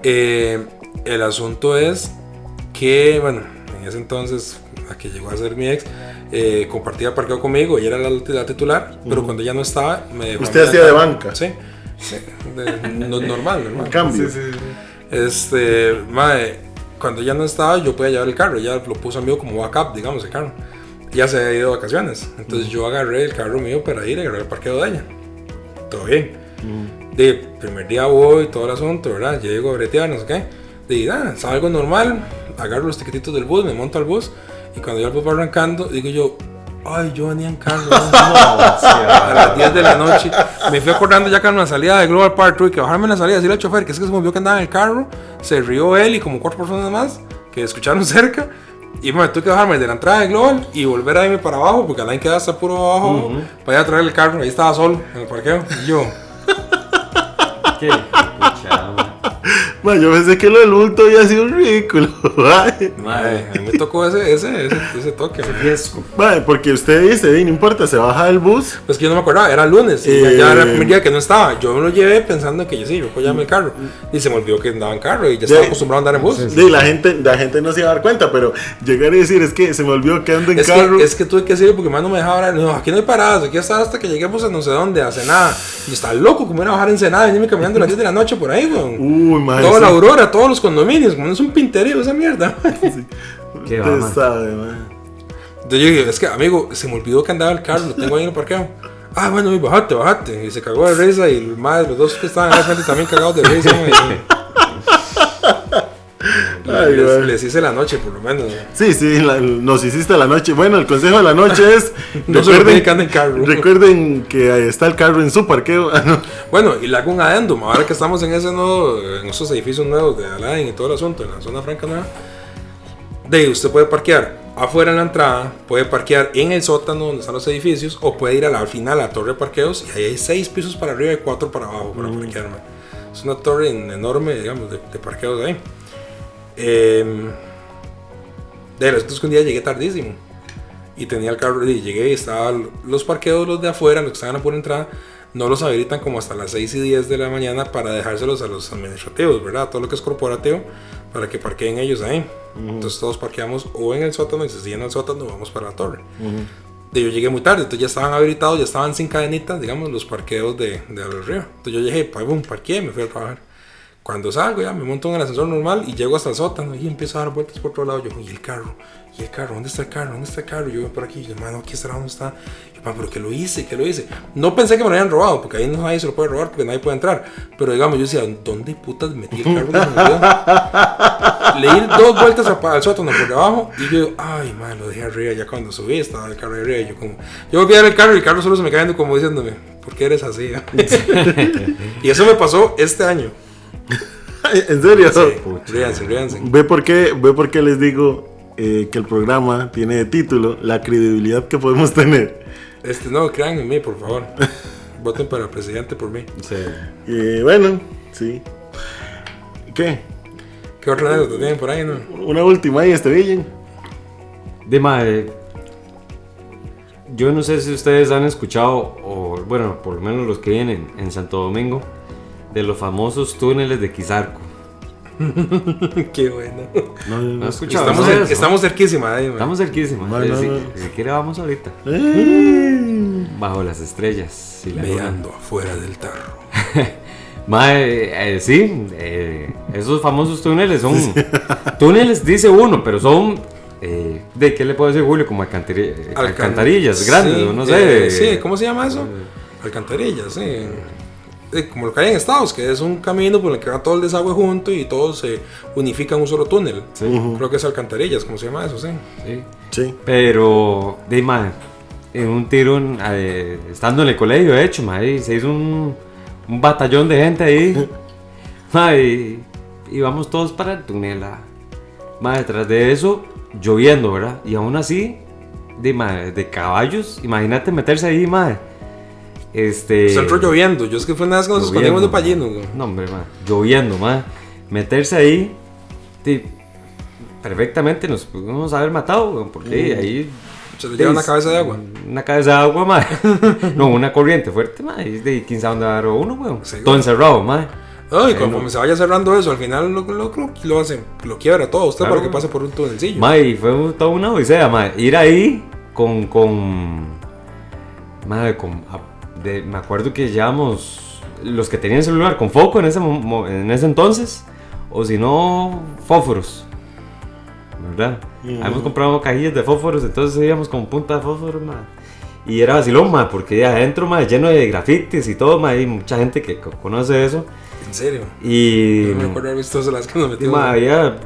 Eh, el asunto es que, bueno, en ese entonces, la que llegó a ser mi ex, eh, compartía parqueo conmigo, ella era la, la titular, pero cuando ya no estaba, me dejó Usted hacía de banca. Sí, sí, de- no- normal, normal. Cambio. Sí, sí, sí. Este, mae, cuando ya no estaba, yo podía llevar el carro, ella lo puso a mí como backup, digamos, el carro. Ya se había ido de vacaciones, entonces yo agarré el carro mío para ir a agarrar el parqueo de ella. Todo bien. De primer día voy, todo el asunto, ¿verdad? Llego a bretear, no sé qué. De nada, salgo normal, agarro los tiquetitos del bus, me monto al bus, y cuando ya el va arrancando, digo yo, ay, yo venía en carro. a las 10 de la noche. Me fui acordando ya que en la salida de Global Park tuve que bajarme en la salida decirle al chofer que es que se me vio que andaba en el carro. Se rió él y como cuatro personas más que escucharon cerca. Y me tuve que bajarme de la entrada de Global y volver a irme para abajo porque Alain queda hasta puro abajo para ir a traer el carro. Ahí estaba solo en el parqueo. Y yo, ¿Qué? Ma. Ma, yo pensé que lo del bulto había sido un ridículo. Ay. "Ay, Madre, a mí me tocó ese, ese, ese, ese toque. man. riesgo. Ma, porque usted dice, "Di, no importa, se baja del bus. Pues que yo no me acordaba, era lunes y Eh. ya era el primer día que no estaba. Yo me lo llevé pensando que yo sí, yo puedo llevarme el carro. Y se me olvidó que andaba en carro y ya estaba acostumbrado a andar en bus. Di, la, gente, la gente no se iba a dar cuenta, pero llegar y decir, es que se me olvidó que ando en Es carro. que, es que tuve que decirle porque más no me dejaba hablar. No, aquí no hay paradas, aquí hasta hasta que lleguemos a no sé dónde, a Senada. Y está loco, como ir a bajar en Senada, venirme caminando a las 10 de la noche por ahí, weón. Uy, ma, Toda sí. la aurora, todos los condominios, como no es un pinterío esa mierda. ¿Qué va, sabe. Entonces yo dije, es que amigo, se me olvidó que andaba el carro, lo tengo ahí en el parqueo. Ah, bueno, y bajate, bajate. Y se cagó de risa y el madre, los dos que estaban al frente también cagados de risa. Ay, les, les hice la noche, por lo menos. Sí, sí, la- nos hiciste la noche. Bueno, el consejo de la noche es. No olviden que en carro. recuerden que ahí está el carro en su parqueo. Ah, no. Bueno, y le hago un adendum, ahora que estamos en ese nuevo, en esos edificios nuevos de Alain y todo el asunto, en la zona franca nueva, de usted puede parquear afuera en la entrada, puede parquear en el sótano donde están los edificios, o puede ir a la, al final a la torre de parqueos, y ahí hay seis pisos para arriba y cuatro para abajo para parquear. man. Es una torre en- enorme, digamos, de, de parqueos ahí. Em, de los que un día llegué tardísimo y tenía el carro y llegué y estaban los parqueos los de afuera, los que estaban a pura entrada, no los habilitan como hasta las 6 y 10 de la mañana para dejárselos a los administrativos, ¿verdad? Todo lo que es corporativo, para que parqueen ellos ahí. Entonces todos parqueamos o en el sótano y si se llena el sótano vamos para la torre. De yo llegué muy tarde, entonces ya estaban habilitados, ya estaban sin cadenitas, digamos, los parqueos de, de ríos. Entonces yo llegué, pa, boom, parqué, me fui a trabajar. Cuando salgo ya me monto en el ascensor normal y llego hasta el sótano y empiezo a dar vueltas por otro lado. Yo, y el carro, y el carro, ¿dónde está el carro? ¿Dónde está el carro? Yo voy por aquí, yo, hermano, aquí estará, ¿dónde está? Yo, "Ma, pero que lo hice, que lo hice. No pensé que me lo habían robado, porque ahí no nadie se lo puede robar, porque nadie puede entrar. Pero digamos, yo decía, ¿dónde putas metí el carro? que se me olvidó?" Le di dos vueltas al sótano por debajo y yo, ay, man, lo dejé arriba. Ya cuando subí estaba el carro arriba y yo como, yo volví a ver el carro y el carro solo se me cayendo como diciéndome, ¿por qué eres así? y eso me pasó este año. en serio. Sí, ríanse, ríanse. Ve por qué, ve por qué les digo eh, que el programa tiene de título la credibilidad que podemos tener. Este, no, crean en mí, por favor. Voten para presidente por mí. Sí. Y bueno, sí. ¿Qué? ¿Qué otra anécdota tienen por ahí, no? Una última ahí, este Villen. Dima, eh, yo no sé si ustedes han escuchado, o bueno, por lo menos los que vienen en Santo Domingo, de los famosos túneles de Quizarco. Qué bueno. No, no, escuchado. Estamos, eso. estamos cerquísima ahí, mae. Estamos cerquísimos. No, no, si, no. si quiere, vamos ahorita. Eh. Bajo las estrellas. y la luna. Meando afuera del tarro. Mae, eh, sí, eh, esos famosos túneles son. túneles, dice uno, pero son. eh, ¿De qué le puedo decir, Julio? Como alcantari- eh, Alcan- alcantarillas grandes, Sí, no sé. eh, sí, ¿cómo se llama eso? Alcantarillas, sí. Eh, como lo que hay en Estados, que es un camino por el que va todo el desagüe junto y todos se unifican en un solo túnel. Sí, Creo que es alcantarillas, ¿cómo se llama eso? Sí. sí. Sí. Pero, de en un tiro, eh, estando en el colegio, de hecho, se hizo un, un batallón de gente ahí. mae, y íbamos todos para el túnel. ah. Detrás de eso, lloviendo, ¿verdad? Y aún así, de, de caballos, imagínate meterse ahí, mae. Este. Entró lloviendo. Yo es que fue una vez que nos escondimos de Pallino. güey. No, hombre, mae, lloviendo, mae. Meterse ahí, perfectamente nos pudimos haber matado, weón, porque ahí Se le lleva una cabeza de agua. una cabeza de agua, madre. no, una corriente fuerte, madre. Y de quién sabe dónde agarró uno, weón. Sí, Todo encerrado, madre. No, y conforme no. se vaya cerrando eso, al final lo, lo, lo, lo hace, lo quiebra todo usted Claro. para que pase por un tunelcillo. Madre, y fue toda una odisea, madre. Ir ahí con. con madre, con. De- me acuerdo que llevamos. Los que tenían celular con foco en ese, en ese entonces. O si no, fósforos. ¿Verdad? Ujú. Habíamos comprado cajillas de fósforos, entonces íbamos con punta de fósforos, madre. Y era vacilón, madre, porque adentro, madre, lleno de grafitis y todo, madre. Hay mucha gente que co- conoce eso. En serio. Y. No me acuerdo haber visto las que nos metimos. ma, había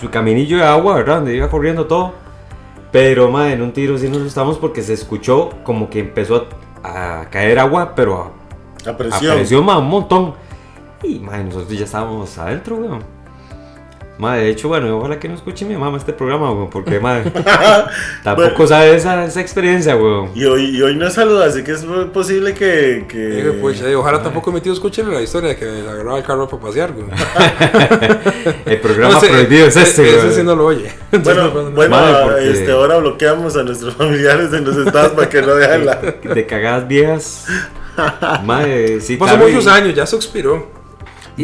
su caminillo de agua, ¿verdad? Donde iba corriendo todo. Pero, ma, en un tiro sí nos asustamos porque se escuchó como que empezó a, a caer agua, pero A a- presión. apareció, ma, un montón. Y, ma, nosotros ya estábamos adentro, weón. Ma, de hecho, bueno, ojalá que no escuche mi mamá este programa, weón, porque, ma, tampoco Bueno. sabe esa, esa experiencia, weón. Y hoy, y hoy no saluda, así que es posible que. que... Dije, pues, eh, ojalá tampoco mi tío escuche la historia de que agarraba el carro para pasear, güey. El programa No prohibido es eh, este, Ese weón. sí no lo oye. Bueno, Entonces, no- bueno Madre, porque- este, ahora bloqueamos a nuestros familiares en los estados para que no vean la. De cagadas viejas. Madre, sí, Pasó muchos años, ya se expiró.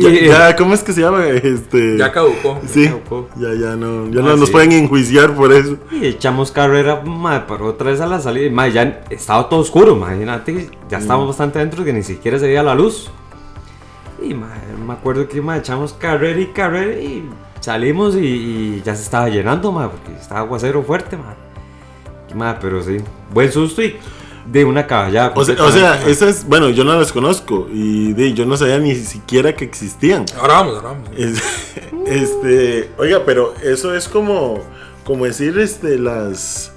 Ya, ya, ¿cómo es que se llama? Este... Ya caducó. Sí, caducó. ya, ya no, ya Ah, no nos pueden enjuiciar por eso. Y echamos carrera, madre, pero otra vez a la salida. Madre, ya estaba todo oscuro, imagínate. Ya estábamos bastante dentro que ni siquiera se veía la luz. Y madre, me acuerdo que madre, echamos carrera y carrera y salimos y, y ya se estaba llenando, madre, porque estaba aguacero fuerte, madre. Madre, pero sí, buen susto y de una caballada. O sea, o esas, bueno, yo no las conozco y de, yo no sabía ni siquiera que existían. Ahora vamos, ahora vamos. Es- este, oiga, pero eso es como, como decir, este, las,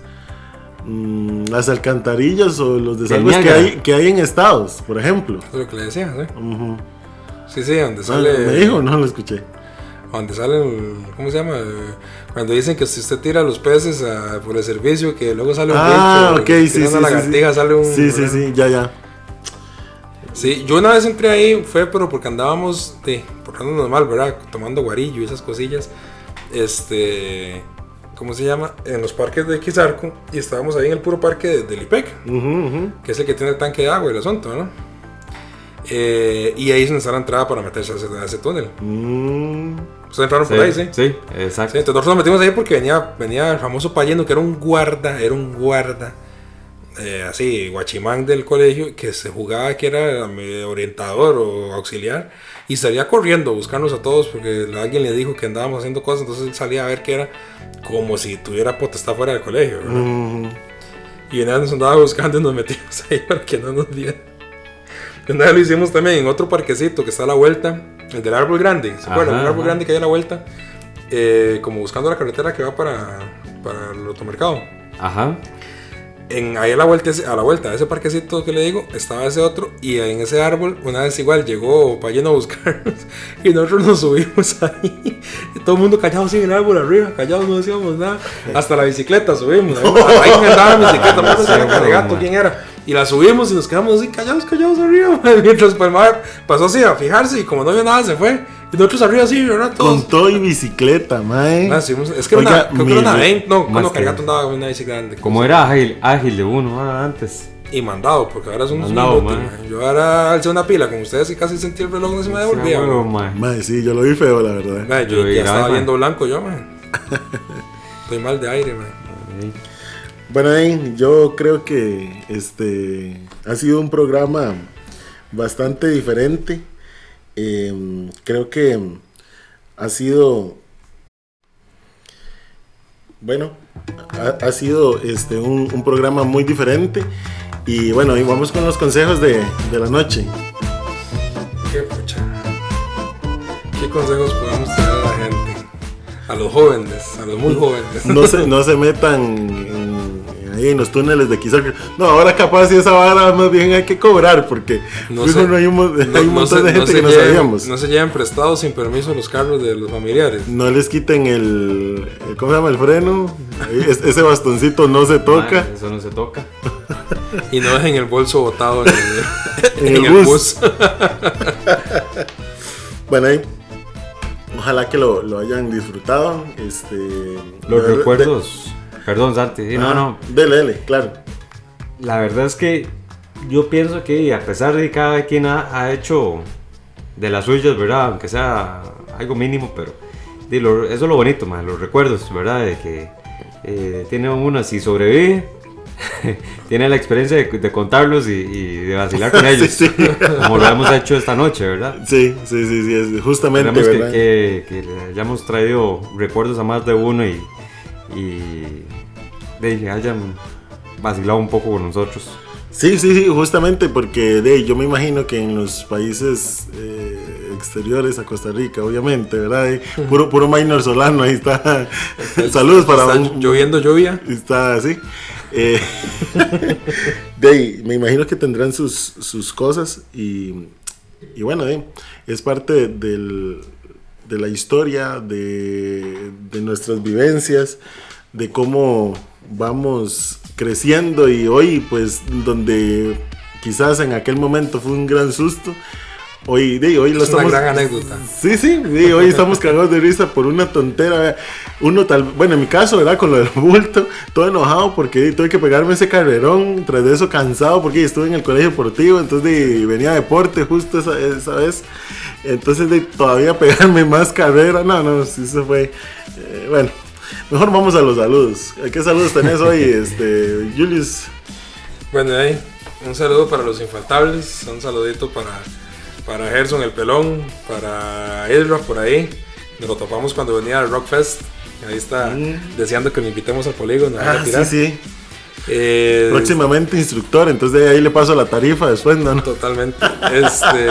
mm, las alcantarillas o los desagües que hay, que hay en estados, por ejemplo. Eso es lo que le decía, ¿sí? Sí, sí, donde Ah, sale. ¿Me dijo? No lo escuché. Donde sale el. ¿Cómo se llama? Cuando dicen que si usted tira los peces ah, por el servicio, que luego sale un Ah, bicho, sí, sí, una sí, lagartija, sí. sale un. Sí, sí, sí, ya, ya. Sí, yo una vez entré ahí, fue pero porque andábamos, de, portándonos mal, ¿verdad? Tomando guarillo y esas cosillas. Este. ¿Cómo se llama? En los parques de Quizarco. Y estábamos ahí en el puro parque de, del IPEC, Ujú, ujú. que es el que tiene el tanque de agua y el asunto, ¿no? Eh, y ahí es donde está la entrada para meterse a ese, a ese túnel. Mm, Ustedes entraron por ahí, sí. Sí, exacto. Sí, entonces nosotros nos metimos ahí porque venía, venía el famoso Payeno, que era un guarda, era un guarda, eh, así, guachimán del colegio, que se jugaba que era eh, orientador o auxiliar, y salía corriendo a buscarnos a todos porque alguien le dijo que andábamos haciendo cosas, entonces él salía a ver que era como si tuviera potestad fuera del colegio, ¿verdad? mm. Y vez nos andaba buscando y nos metimos ahí para que no nos vieran. Y Una vez lo hicimos también en otro parquecito que está a la vuelta, el del árbol grande, ¿se acuerdan? El árbol grande que hay a la vuelta, eh, como buscando la carretera que va para, para el automercado. Ajá. En, ahí a la, vuelta, a la vuelta de ese parquecito que le digo, estaba ese otro, y en ese árbol, una vez igual llegó Payeno a buscarnos, y nosotros nos subimos ahí, y todo el mundo callado en el árbol arriba, callados, no decíamos nada, hasta la bicicleta subimos, ahí me andaba la bicicleta, no sé quién era, y la subimos y nos quedamos así callados, callados arriba, mientras pues, el mae pasó así a fijarse, y como no vio nada, se fue, y nosotros arriba así, ¿verdad? Todos. Con todo y bicicleta, mae. Ah, subimos- es que Oiga, una, creo que era una mi- 20, no, que- Caregato andaba en una bici grande. Como era ágil, ágil de uno ah, antes. y mandado, porque ahora son unos Mandado, mae. mae. Yo ahora alcé una pila con ustedes y casi sentí el reloj no se me devolvía. Sí, mae. mae. Mae, sí, yo lo vi feo, la verdad. Mae, yo Yo ya estaba mae. viendo blanco yo, man. Estoy mal de aire, man. Bueno, yo creo que este ha sido un programa bastante diferente. Eh, creo que ha sido, bueno, ha, ha sido este un, un programa muy diferente. Y bueno, y vamos con los consejos de, de la noche. Qué pucha. ¿Qué consejos podemos tener a la gente? A los jóvenes, a los muy jóvenes. No se, no se metan ahí en los túneles de Kizar. No, ahora capaz si esa vara más bien hay que cobrar porque No fijo, se- no hay un, hay no- un no montón se- de gente se que no lleven- sabíamos. No se lleven prestados sin permiso los carros de los familiares. No les quiten el, el- ¿cómo se llama? El freno. Es- ese bastoncito no se toca. Eso no se toca. Y no dejen el bolso botado en el, En en el el bus. bus. Bueno, ahí. Ojalá que lo, lo hayan disfrutado. Este, Los de- recuerdos. Perdón, Santi. Sí, de- no, Ah, no. Dele, dele, claro. La verdad es que yo pienso que a pesar de que cada quien ha, ha hecho de las suyas, ¿verdad? Aunque sea algo mínimo, pero di, lo- eso es lo bonito, man, los recuerdos, ¿verdad? De que eh, tiene uno, si sobrevive, tiene la experiencia de, de contarlos y, y de vacilar con ellos, Sí, sí. como lo hemos hecho esta noche, ¿verdad? Sí, sí, sí, sí, es justamente, que, ¿verdad? que- que le hayamos traído recuerdos a más de uno y, y de, que hayan vacilado un poco con nosotros. Sí, sí, sí, justamente porque de, yo me imagino que en los países eh, exteriores a Costa Rica, obviamente, ¿verdad? Eh, puro, puro minor solano, ahí está. Saludos para Está un- lloviendo lluvia. Está así. Eh, de me imagino que tendrán sus, sus cosas y, y bueno, de, es parte del- de la historia, de, de nuestras vivencias, de cómo vamos creciendo y hoy pues donde quizás en aquel momento fue un gran susto, hoy, de, hoy lo Es una estamos... gran anécdota. Sí, sí, sí, hoy estamos cagados de risa por una tontera. Uno tal, bueno, en mi caso, ¿verdad? Con lo del bulto, todo enojado porque tuve que pegarme ese carrerón, tras de eso cansado porque estuve en el colegio deportivo, entonces de- venía a deporte justo esa, esa vez. Entonces de todavía pegarme más carrera, no, no, sí, eso fue, eh, bueno, mejor vamos a los saludos. ¿Qué saludos tenés hoy, este, Julius? Bueno, ahí, un saludo para los infaltables, un saludito para, para Gerson el pelón, para Edra por ahí. Nos lo topamos cuando venía al Rockfest. Ahí está deseando que lo invitemos al polígono. a ir a Mm. Ah, sí, tirar. sí. Eh, Próximamente instructor, entonces de ahí le paso la tarifa después, ¿no? Totalmente. Este,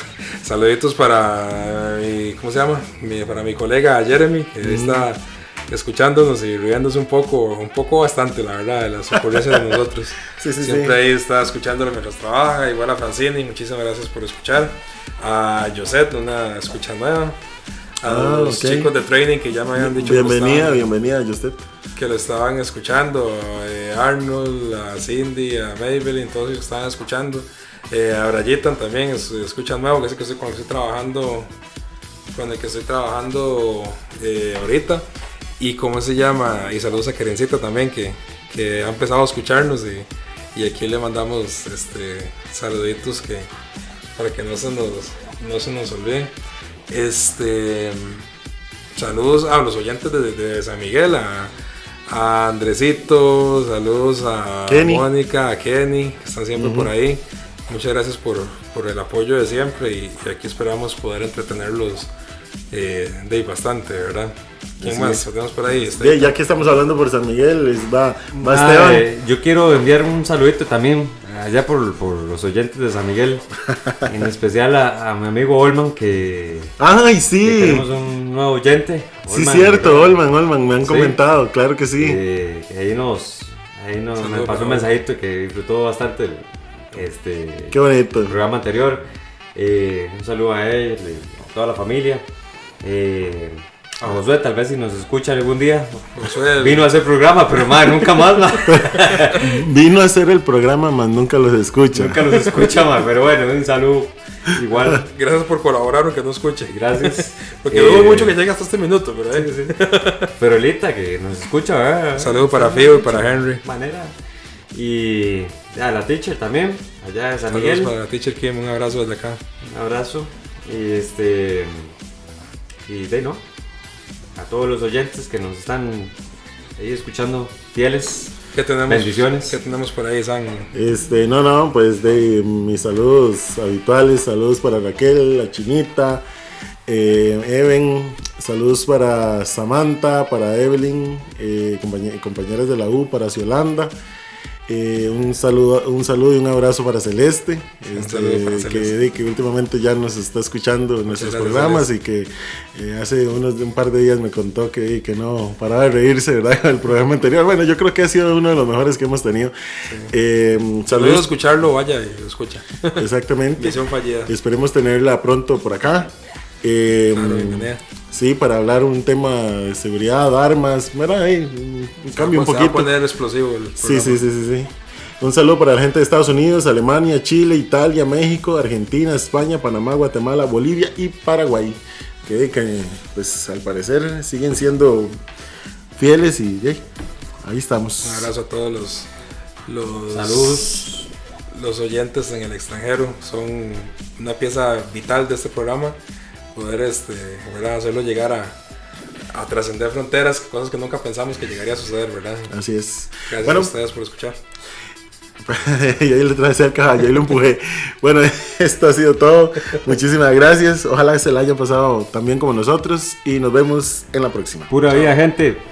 saluditos para mi, ¿cómo se llama? Mi- para mi colega Jeremy, que ahí está escuchándonos y riéndose un poco, un poco bastante, la verdad, de las ocurrencias de nosotros. Sí, sí, Siempre sí. ahí está escuchándolo mientras trabaja. Igual a Francine, muchísimas gracias por escuchar. A Josette, una escucha nueva. A Ah, los chicos de training que ya me habían dicho que Bienvenida, estaban- bienvenida, Justed. que lo estaban escuchando, eh, Arnold, a Cindy, a Maybelline, todos ellos estaban escuchando, eh, a Brayitan también, es, escuchan nuevo, que es el que estoy, con el que estoy trabajando, con el que estoy trabajando eh, ahorita, y cómo se llama, y saludos a Kerencita también, que, que ha empezado a escucharnos, y, y aquí le mandamos este, saluditos que, para que no se nos, no se nos olvide. Este, Saludos a los oyentes de, de San Miguel, a, a Andresito, saludos a Kenny. Mónica, a Kenny, que están siempre por ahí. Muchas gracias por, por el apoyo de siempre y, y aquí esperamos poder entretenerlos eh, de ahí bastante, ¿verdad? ¿Quién Así más tenemos por ahí? Este, ya que estamos hablando por San Miguel, va, va Ah, Esteban. eh, yo quiero enviar un saludito también allá por, por los oyentes de San Miguel, en especial a, a mi amigo Olman, que, Ay, que sí. tenemos un nuevo oyente. Sí, Olman, cierto, ¿verdad? Olman, Olman, me han Sí. comentado, claro que sí. Eh, que ahí nos, ahí nos Saludo me pasó un mensajito que disfrutó bastante el, este, Qué bonito. el programa anterior. Eh, un saludo a él, y a toda la familia. Eh, a Josué, tal vez si nos escucha algún día. Josué, Vino a hacer programa, pero madre, nunca más, ma. Vino a hacer el programa, más nunca los escucha. nunca los escucha, ma. Pero bueno, un saludo igual. Gracias por colaborar, aunque no escuche. Gracias. Porque Eh, dudo mucho que llegue hasta este minuto, pero eh, Pero ahorita que nos escucha, ¿verdad? Saludo para Fio y para Henry. manera. Y A la teacher también, allá de San Saludos Miguel. para Teacher Kim, un abrazo desde acá. Un abrazo. Y este. Y de no. A todos los oyentes que nos están ahí escuchando, fieles. ¿Qué tenemos? Bendiciones. ¿Qué tenemos por ahí, San? Este, no, no, pues de mis saludos habituales, saludos para Raquel, la chinita, eh, Even, saludos para Samantha, para Evelyn, eh, compañe- compañeras de la U, para Ciolanda. Eh, un saludo, un saludo y un abrazo para Celeste, este, para Celeste. que últimamente ya nos está escuchando en nuestros gracias, programas y que eh, hace unos un par de días me contó que, que no paraba de reírse, ¿verdad? El programa anterior. Bueno, yo creo que ha sido uno de los mejores que hemos tenido. Eh, Si no saludos. escucharlo, vaya lo escucha. Exactamente. Misión fallida. Esperemos tenerla pronto por acá. Eh, Claro, bienvenida. Sí, para hablar un tema de seguridad, armas, ¿verdad? Ahí, un cambio un Se va a poquito. poner explosivo el Sí, sí, programa. sí, sí, sí. Un saludo para la gente de Estados Unidos, Alemania, Chile, Italia, México, Argentina, España, Panamá, Guatemala, Bolivia y Paraguay. Que, que, pues al parecer siguen siendo fieles y yay, ahí estamos. Un abrazo a todos los, los Saludos. los oyentes en el extranjero. Son una pieza vital de este programa. Poder este, ¿verdad? hacerlo llegar a, a trascender fronteras, cosas que nunca pensamos que llegaría a suceder, ¿verdad? Así es. Gracias bueno, a ustedes por escuchar. y ahí le trae cerca, y ahí lo empujé. Bueno, esto ha sido todo. Muchísimas gracias. Ojalá se la hayan pasado también como nosotros. Y nos vemos en la próxima. Pura vida, gente.